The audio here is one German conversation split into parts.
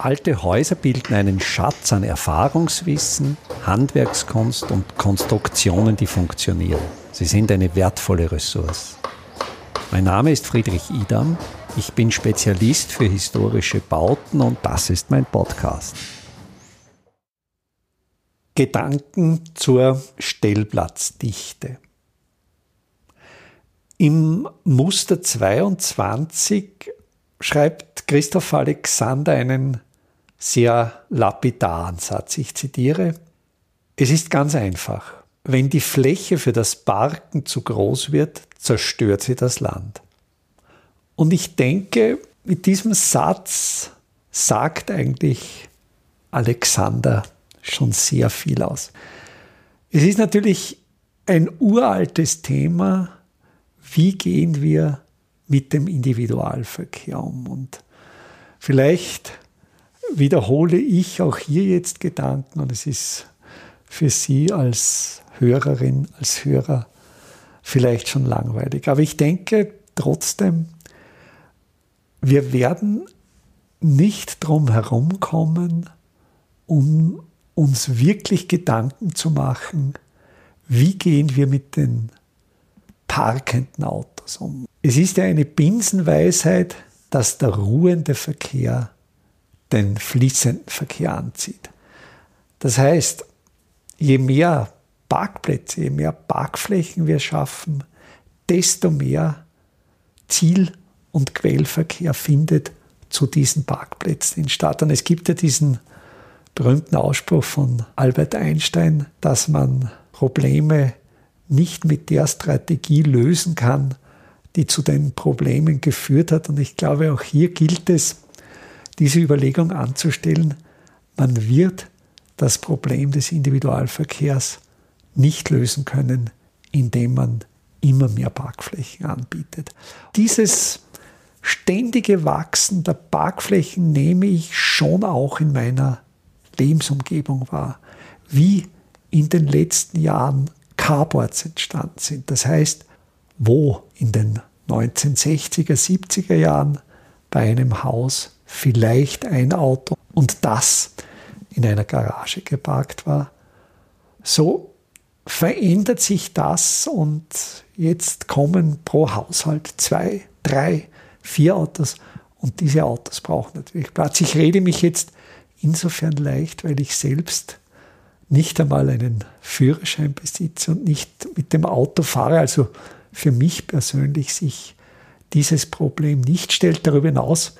Alte Häuser bilden einen Schatz an Erfahrungswissen, Handwerkskunst und Konstruktionen, die funktionieren. Sie sind eine wertvolle Ressource. Mein Name ist Friedrich Idam. Ich bin Spezialist für historische Bauten und das ist mein Podcast. Gedanken zur Stellplatzdichte. Im Muster 22 schreibt Christoph Alexander einen sehr lapidaren Satz. Ich zitiere, es ist ganz einfach. Wenn die Fläche für das Parken zu groß wird, zerstört sie das Land. Und ich denke, mit diesem Satz sagt eigentlich Alexander schon sehr viel aus. Es ist natürlich ein uraltes Thema, wie gehen wir mit dem Individualverkehr um. Und vielleicht wiederhole ich auch hier jetzt Gedanken und es ist für Sie als Hörerin, als Hörer vielleicht schon langweilig. Aber ich denke trotzdem, wir werden nicht drum herumkommen, um uns wirklich Gedanken zu machen, wie gehen wir mit den parkenden Autos um. Es ist ja eine Binsenweisheit, dass der ruhende Verkehr den fließenden Verkehr anzieht. Das heißt, je mehr Parkplätze, je mehr Parkflächen wir schaffen, desto mehr Ziel- und Quellverkehr findet zu diesen Parkplätzen statt. Und es gibt ja diesen berühmten Ausspruch von Albert Einstein, dass man Probleme nicht mit der Strategie lösen kann, die zu den Problemen geführt hat. Und ich glaube, auch hier gilt es, diese Überlegung anzustellen, man wird das Problem des Individualverkehrs nicht lösen können, indem man immer mehr Parkflächen anbietet. Dieses ständige Wachsen der Parkflächen nehme ich schon auch in meiner Lebensumgebung wahr, wie in den letzten Jahren Carports entstanden sind. Das heißt, wo in den 1960er, 70er Jahren bei einem Haus vielleicht ein Auto und das in einer Garage geparkt war. So verändert sich das und jetzt kommen pro Haushalt zwei, drei, vier Autos und diese Autos brauchen natürlich Platz. Ich rede mich jetzt insofern leicht, weil ich selbst nicht einmal einen Führerschein besitze und nicht mit dem Auto fahre, also für mich persönlich sich dieses Problem nicht stellt. Darüber hinaus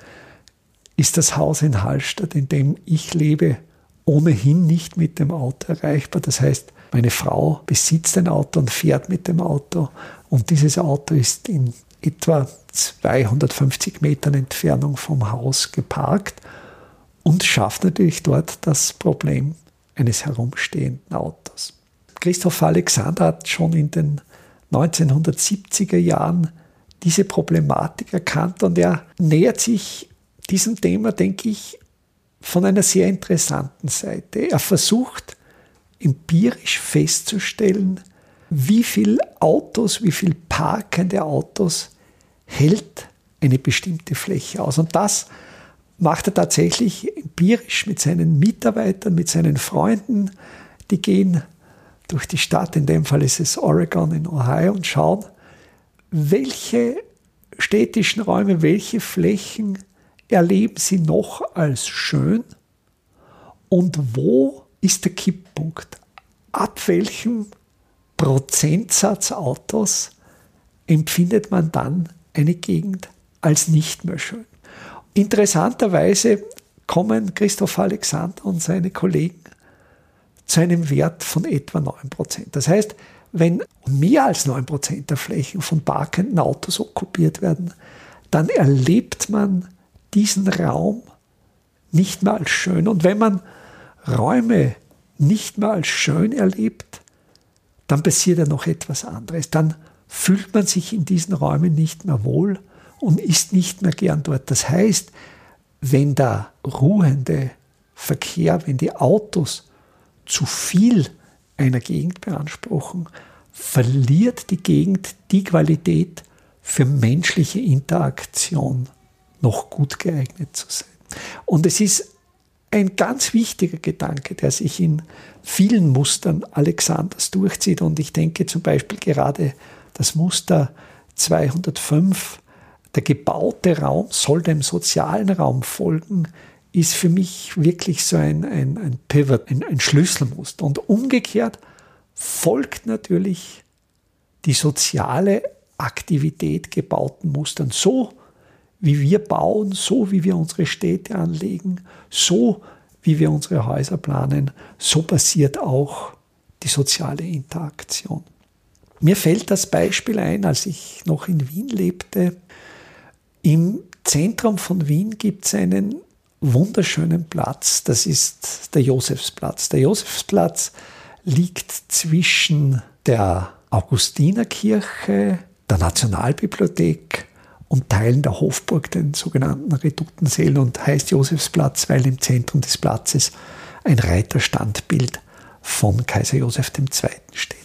ist das Haus in Hallstatt, in dem ich lebe, ohnehin nicht mit dem Auto erreichbar. Das heißt, meine Frau besitzt ein Auto und fährt mit dem Auto und dieses Auto ist in etwa 250 Metern Entfernung vom Haus geparkt und schafft natürlich dort das Problem eines herumstehenden Autos. Christoph Alexander hat schon in den 1970er Jahren diese Problematik erkannt und er nähert sich diesem Thema, denke ich, von einer sehr interessanten Seite. Er versucht empirisch festzustellen, wie viele Autos, wie viele parkende Autos hält eine bestimmte Fläche aus. Und das macht er tatsächlich empirisch mit seinen Mitarbeitern, mit seinen Freunden. Die gehen durch die Stadt, in dem Fall ist es Oregon in Ohio, und schauen, welche städtischen Räume, welche Flächen erleben Sie noch als schön und wo ist der Kipppunkt? Ab welchem Prozentsatz Autos empfindet man dann eine Gegend als nicht mehr schön? Interessanterweise kommen Christoph Alexander und seine Kollegen zu einem Wert von etwa 9%. Das heißt, wenn mehr als 9% der Flächen von parkenden Autos okkupiert werden, dann erlebt man diesen Raum nicht mehr als schön. Und wenn man Räume nicht mehr als schön erlebt, dann passiert ja noch etwas anderes. Dann fühlt man sich in diesen Räumen nicht mehr wohl und ist nicht mehr gern dort. Das heißt, wenn der ruhende Verkehr, wenn die Autos zu viel einer Gegend beanspruchen, verliert die Gegend die Qualität für menschliche Interaktion noch gut geeignet zu sein. Und es ist ein ganz wichtiger Gedanke, der sich in vielen Mustern Alexanders durchzieht. Und ich denke zum Beispiel gerade das Muster 205, der gebaute Raum soll dem sozialen Raum folgen, ist für mich wirklich so ein, ein, ein Pivot, ein, ein Schlüsselmuster. Und umgekehrt folgt natürlich die soziale Aktivität gebauten Mustern. So wie wir bauen, so wie wir unsere Städte anlegen, so wie wir unsere Häuser planen, so passiert auch die soziale Interaktion. Mir fällt das Beispiel ein, als ich noch in Wien lebte. Im Zentrum von Wien gibt es einen wunderschönen Platz, das ist der Josefsplatz. Der Josefsplatz liegt zwischen der Augustinerkirche, der Nationalbibliothek und Teilen der Hofburg, den sogenannten Reduttensälen und heißt Josefsplatz, weil im Zentrum des Platzes ein Reiterstandbild von Kaiser Josef II. steht.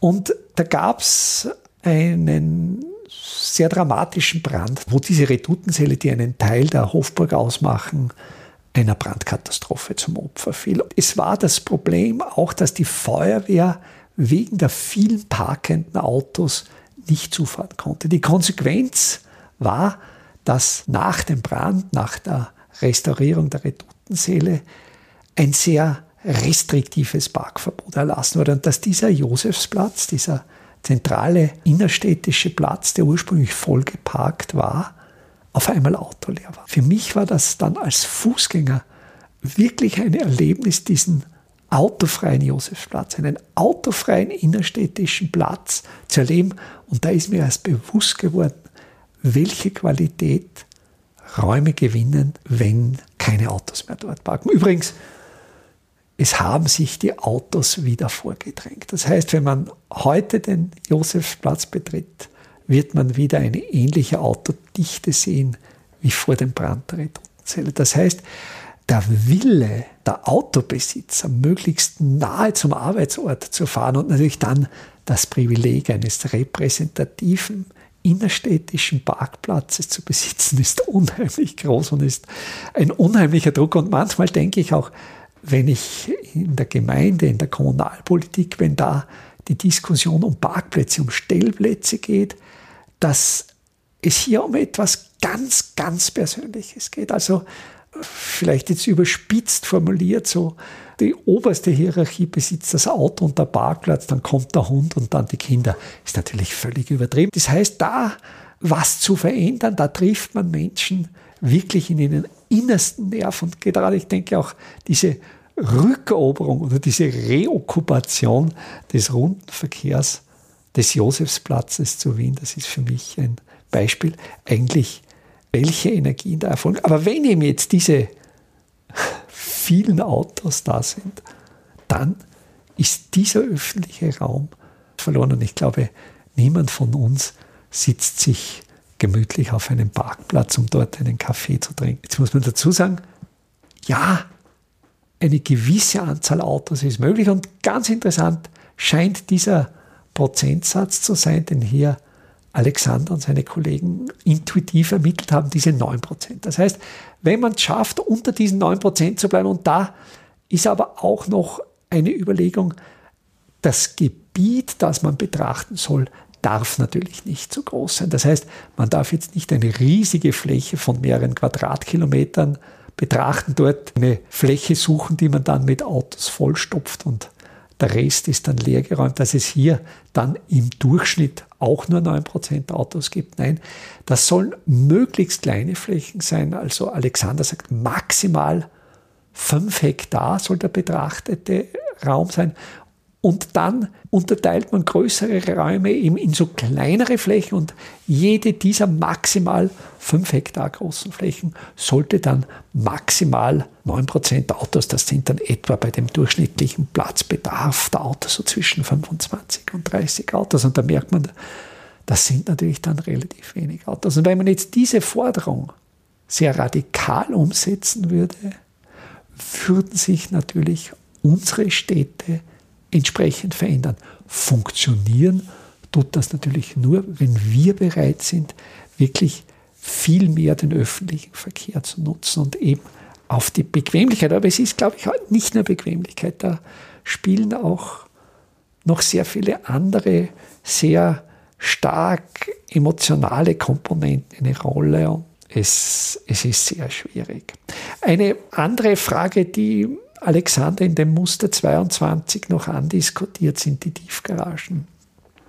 Und da gab es einen sehr dramatischen Brand, wo diese Reduttensäle, die einen Teil der Hofburg ausmachen, einer Brandkatastrophe zum Opfer fiel. Es war das Problem auch, dass die Feuerwehr wegen der vielen parkenden Autos nicht zufahren konnte. Die Konsequenz war, dass nach dem Brand, nach der Restaurierung der Redoutensäle ein sehr restriktives Parkverbot erlassen wurde und dass dieser Josefsplatz, dieser zentrale innerstädtische Platz, der ursprünglich voll geparkt war, auf einmal autoleer war. Für mich war das dann als Fußgänger wirklich ein Erlebnis, diesen autofreien Josefsplatz, einen autofreien innerstädtischen Platz zu erleben. Und da ist mir erst bewusst geworden, welche Qualität Räume gewinnen, wenn keine Autos mehr dort parken. Übrigens, es haben sich die Autos wieder vorgedrängt. Das heißt, wenn man heute den Josefsplatz betritt, wird man wieder eine ähnliche Autodichte sehen wie vor dem Brand der Redutenzelle. Das heißt, der Wille der Autobesitzer, möglichst nahe zum Arbeitsort zu fahren und natürlich dann das Privileg eines repräsentativen innerstädtischen Parkplatzes zu besitzen, ist unheimlich groß und ist ein unheimlicher Druck. Und manchmal denke ich auch, wenn ich in der Gemeinde, in der Kommunalpolitik, wenn da die Diskussion um Parkplätze, um Stellplätze geht, dass es hier um etwas ganz, ganz Persönliches geht. Also vielleicht jetzt überspitzt formuliert, so die oberste Hierarchie besitzt das Auto und der Parkplatz, dann kommt der Hund und dann die Kinder. Ist natürlich völlig übertrieben. Das heißt, da was zu verändern, da trifft man Menschen wirklich in ihren innersten Nerv und gerade ich denke auch diese Rückeroberung oder diese Reokkupation des runden Verkehrs des Josefsplatzes zu Wien, das ist für mich ein Beispiel eigentlich, welche Energien da erfolgen. Aber wenn eben jetzt diese vielen Autos da sind, dann ist dieser öffentliche Raum verloren. Und ich glaube, niemand von uns sitzt sich gemütlich auf einem Parkplatz, um dort einen Kaffee zu trinken. Jetzt muss man dazu sagen, ja, eine gewisse Anzahl Autos ist möglich und ganz interessant scheint dieser Prozentsatz zu sein, den hier Alexander und seine Kollegen intuitiv ermittelt haben, diese 9 Prozent. Das heißt, wenn man es schafft, unter diesen 9 Prozent zu bleiben, und da ist aber auch noch eine Überlegung, das Gebiet, das man betrachten soll, darf natürlich nicht zu groß sein. Das heißt, man darf jetzt nicht eine riesige Fläche von mehreren Quadratkilometern betrachten, dort eine Fläche suchen, die man dann mit Autos vollstopft und der Rest ist dann leergeräumt, dass es hier dann im Durchschnitt auch nur 9% Autos gibt. Nein, das sollen möglichst kleine Flächen sein. Also Alexander sagt, maximal 5 Hektar soll der betrachtete Raum sein. Und dann unterteilt man größere Räume eben in so kleinere Flächen und jede dieser maximal 5 Hektar großen Flächen sollte dann maximal 9% Autos, das sind dann etwa bei dem durchschnittlichen Platzbedarf der Autos so zwischen 25 und 30 Autos. Und da merkt man, das sind natürlich dann relativ wenig Autos. Und wenn man jetzt diese Forderung sehr radikal umsetzen würde, würden sich natürlich unsere Städte entsprechend verändern. Funktionieren tut das natürlich nur, wenn wir bereit sind, wirklich viel mehr den öffentlichen Verkehr zu nutzen und eben auf die Bequemlichkeit. Aber es ist, glaube ich, nicht nur Bequemlichkeit. Da spielen auch noch sehr viele andere sehr stark emotionale Komponenten eine Rolle. Und es, es ist sehr schwierig. Eine andere Frage, die Alexander in dem Muster 22 noch andiskutiert, sind die Tiefgaragen.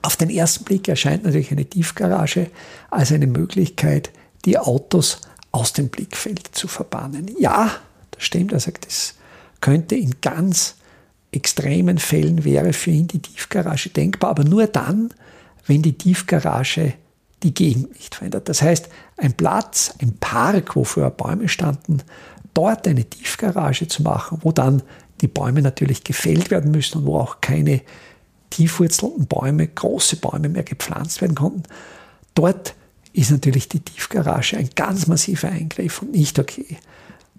Auf den ersten Blick erscheint natürlich eine Tiefgarage als eine Möglichkeit, die Autos aus dem Blickfeld zu verbannen. Ja, das stimmt. Er sagt, es könnte in ganz extremen Fällen wäre für ihn die Tiefgarage denkbar, aber nur dann, wenn die Tiefgarage die Gegend nicht verändert. Das heißt, ein Platz, ein Park, wo früher Bäume standen, dort eine Tiefgarage zu machen, wo dann die Bäume natürlich gefällt werden müssen und wo auch keine tiefwurzelnden Bäume, große Bäume mehr gepflanzt werden konnten. Dort ist natürlich die Tiefgarage ein ganz massiver Eingriff und nicht okay.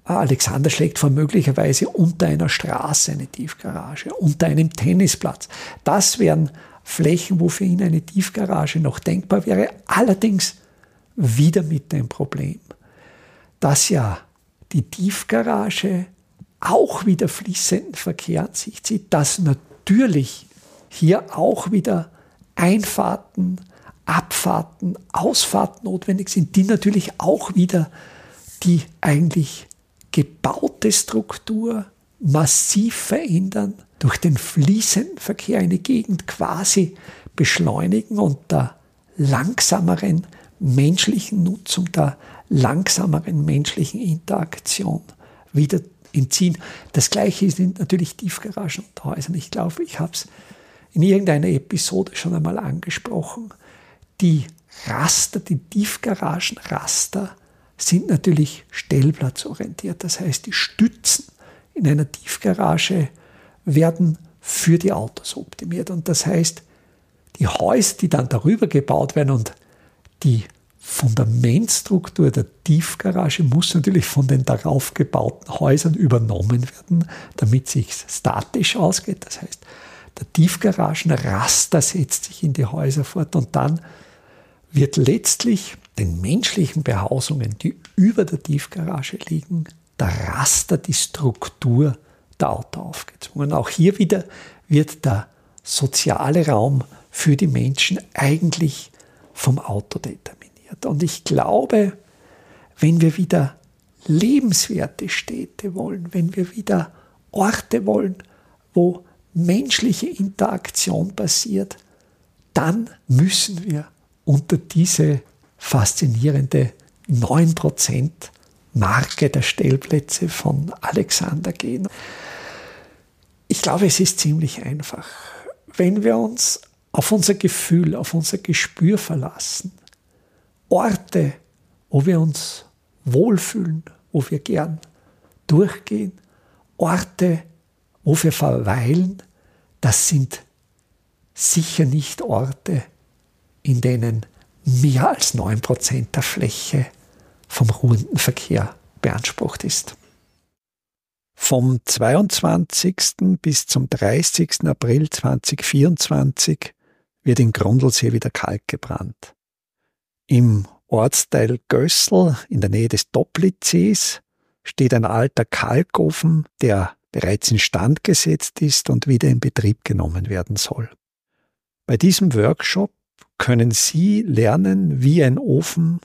Alexander schlägt vor möglicherweise unter einer Straße eine Tiefgarage, unter einem Tennisplatz. Das wären Flächen, wo für ihn eine Tiefgarage noch denkbar wäre. Allerdings wieder mit dem Problem, dass ja die Tiefgarage auch wieder fließenden Verkehr an sich zieht, dass natürlich hier auch wieder Einfahrten, Abfahrten, Ausfahrten notwendig sind, die natürlich auch wieder die eigentlich gebaute Struktur massiv verändern, durch den fließenden Verkehr eine Gegend quasi beschleunigen und der langsameren menschlichen Nutzung, der langsameren menschlichen Interaktion wieder entziehen. Das gleiche sind natürlich Tiefgaragen und Häuser. Ich glaube, ich habe es in irgendeiner Episode schon einmal angesprochen. Die Raster, die Tiefgaragenraster sind natürlich stellplatzorientiert. Das heißt, die Stützen in einer Tiefgarage werden für die Autos optimiert. Und das heißt, die Häuser, die dann darüber gebaut werden und die Fundamentstruktur der Tiefgarage muss natürlich von den darauf gebauten Häusern übernommen werden, damit sich statisch ausgeht. Das heißt, der Tiefgaragenraster setzt sich in die Häuser fort und dann wird letztlich den menschlichen Behausungen, die über der Tiefgarage liegen, der Raster, die Struktur der Auto aufgezwungen. Auch hier wieder wird der soziale Raum für die Menschen eigentlich vom Auto determiniert. Und ich glaube, wenn wir wieder lebenswerte Städte wollen, wenn wir wieder Orte wollen, wo menschliche Interaktion passiert, dann müssen wir unter diese faszinierende 9% Marke der Stellplätze von Alexander gehen. Ich glaube, es ist ziemlich einfach. Wenn wir uns auf unser Gefühl, auf unser Gespür verlassen, Orte, wo wir uns wohlfühlen, wo wir gern durchgehen, Orte, wo wir verweilen, das sind sicher nicht Orte, in denen mehr als 9% der Fläche vom ruhenden Verkehr beansprucht ist. Vom 22. bis zum 30. April 2024 wird in Grundlsee wieder Kalk gebrannt. Im Ortsteil Gössel in der Nähe des Doplitzsees steht ein alter Kalkofen, der bereits instand gesetzt ist und wieder in Betrieb genommen werden soll. Bei diesem Workshop können Sie lernen, wie ein Ofen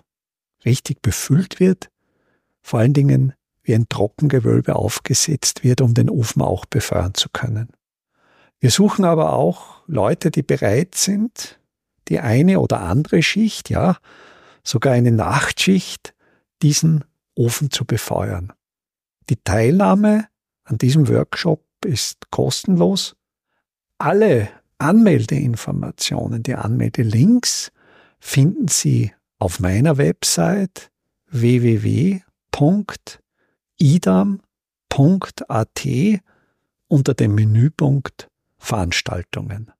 richtig befüllt wird, vor allen Dingen wie ein Trockengewölbe aufgesetzt wird, um den Ofen auch befeuern zu können. Wir suchen aber auch Leute, die bereit sind, die eine oder andere Schicht, ja, sogar eine Nachtschicht, diesen Ofen zu befeuern. Die Teilnahme an diesem Workshop ist kostenlos. Alle Anmeldeinformationen, die Anmeldelinks finden Sie auf meiner Website www.idam.at unter dem Menüpunkt Veranstaltungen.